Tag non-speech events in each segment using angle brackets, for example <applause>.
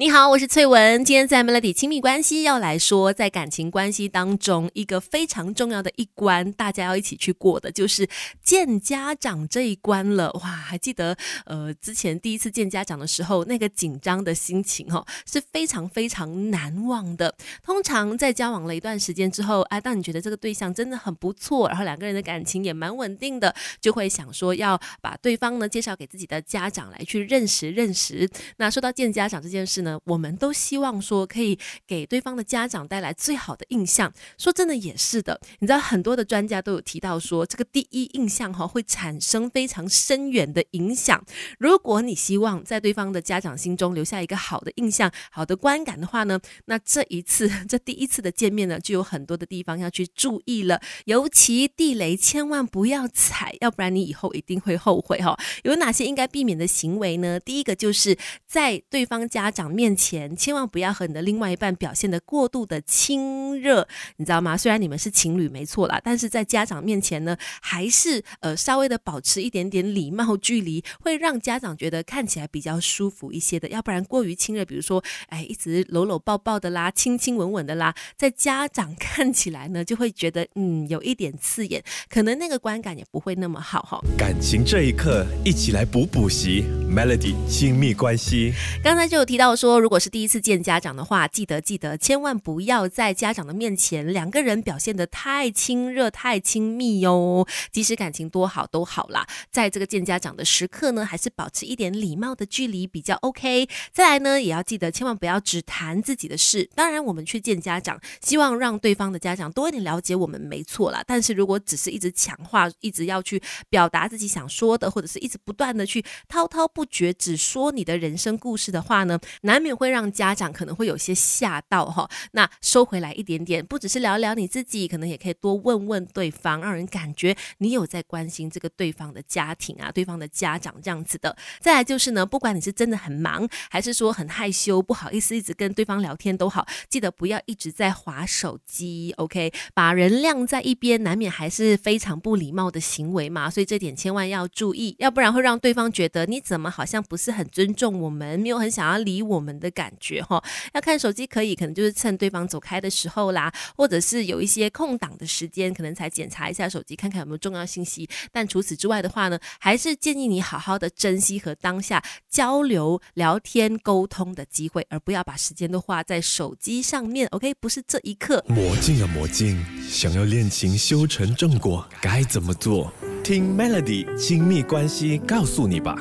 你好，我是翠文。今天在 Melody 亲密关系要来说，在感情关系当中，一个非常重要的一关，大家要一起去过的，就是见家长这一关了。哇，还记得呃，之前第一次见家长的时候，那个紧张的心情哈，是非常非常难忘的。通常在交往了一段时间之后，啊，当你觉得这个对象真的很不错，然后两个人的感情也蛮稳定的，就会想说要把对方呢介绍给自己的家长来去认识认识。那说到见家长这件事呢？我们都希望说可以给对方的家长带来最好的印象。说真的也是的，你知道很多的专家都有提到说，这个第一印象哈会产生非常深远的影响。如果你希望在对方的家长心中留下一个好的印象、好的观感的话呢，那这一次 <laughs> 这第一次的见面呢，就有很多的地方要去注意了。尤其地雷千万不要踩，要不然你以后一定会后悔哈。有哪些应该避免的行为呢？第一个就是在对方家长。面前千万不要和你的另外一半表现的过度的亲热，你知道吗？虽然你们是情侣没错啦，但是在家长面前呢，还是呃稍微的保持一点点礼貌距离，会让家长觉得看起来比较舒服一些的。要不然过于亲热，比如说哎一直搂搂抱抱的啦，亲亲吻吻的啦，在家长看起来呢，就会觉得嗯有一点刺眼，可能那个观感也不会那么好哈。感情这一刻，一起来补补习，Melody 亲密关系。刚才就有提到说。如果是第一次见家长的话，记得记得，千万不要在家长的面前两个人表现的太亲热、太亲密哟。即使感情多好都好啦，在这个见家长的时刻呢，还是保持一点礼貌的距离比较 OK。再来呢，也要记得，千万不要只谈自己的事。当然，我们去见家长，希望让对方的家长多一点了解我们，没错啦。但是如果只是一直强化，一直要去表达自己想说的，或者是一直不断的去滔滔不绝，只说你的人生故事的话呢，难。免会让家长可能会有些吓到哈，那收回来一点点，不只是聊聊你自己，可能也可以多问问对方，让人感觉你有在关心这个对方的家庭啊，对方的家长这样子的。再来就是呢，不管你是真的很忙，还是说很害羞，不好意思一直跟对方聊天都好，记得不要一直在划手机，OK？把人晾在一边，难免还是非常不礼貌的行为嘛，所以这点千万要注意，要不然会让对方觉得你怎么好像不是很尊重我们，没有很想要理我们。的感觉哈，要看手机可以，可能就是趁对方走开的时候啦，或者是有一些空档的时间，可能才检查一下手机，看看有没有重要信息。但除此之外的话呢，还是建议你好好的珍惜和当下交流、聊天、沟通的机会，而不要把时间都花在手机上面。OK，不是这一刻。魔镜啊魔镜，想要恋情修成正果，该怎么做？听 Melody 亲密关系告诉你吧。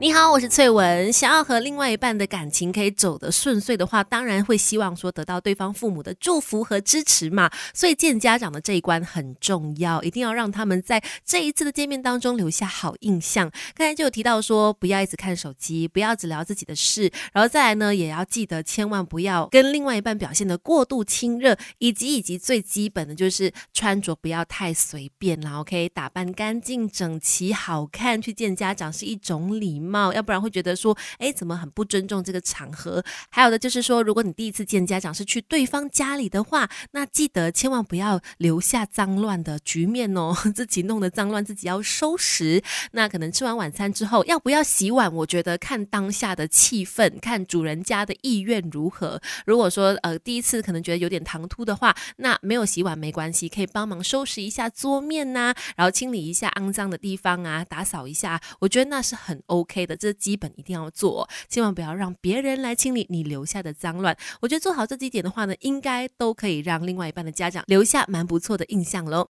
你好，我是翠文。想要和另外一半的感情可以走得顺遂的话，当然会希望说得到对方父母的祝福和支持嘛。所以见家长的这一关很重要，一定要让他们在这一次的见面当中留下好印象。刚才就有提到说，不要一直看手机，不要只聊自己的事，然后再来呢，也要记得千万不要跟另外一半表现的过度亲热，以及以及最基本的就是穿着不要太随便啦。OK，打扮干净整齐好看去见家长是一种。礼貌，要不然会觉得说，哎，怎么很不尊重这个场合？还有的就是说，如果你第一次见家长是去对方家里的话，那记得千万不要留下脏乱的局面哦，<laughs> 自己弄得脏乱，自己要收拾。那可能吃完晚餐之后，要不要洗碗？我觉得看当下的气氛，看主人家的意愿如何。如果说呃第一次可能觉得有点唐突的话，那没有洗碗没关系，可以帮忙收拾一下桌面呐，然后清理一下肮脏的地方啊，打扫一下，我觉得那是很。OK 的，这基本一定要做，千万不要让别人来清理你留下的脏乱。我觉得做好这几点的话呢，应该都可以让另外一半的家长留下蛮不错的印象喽。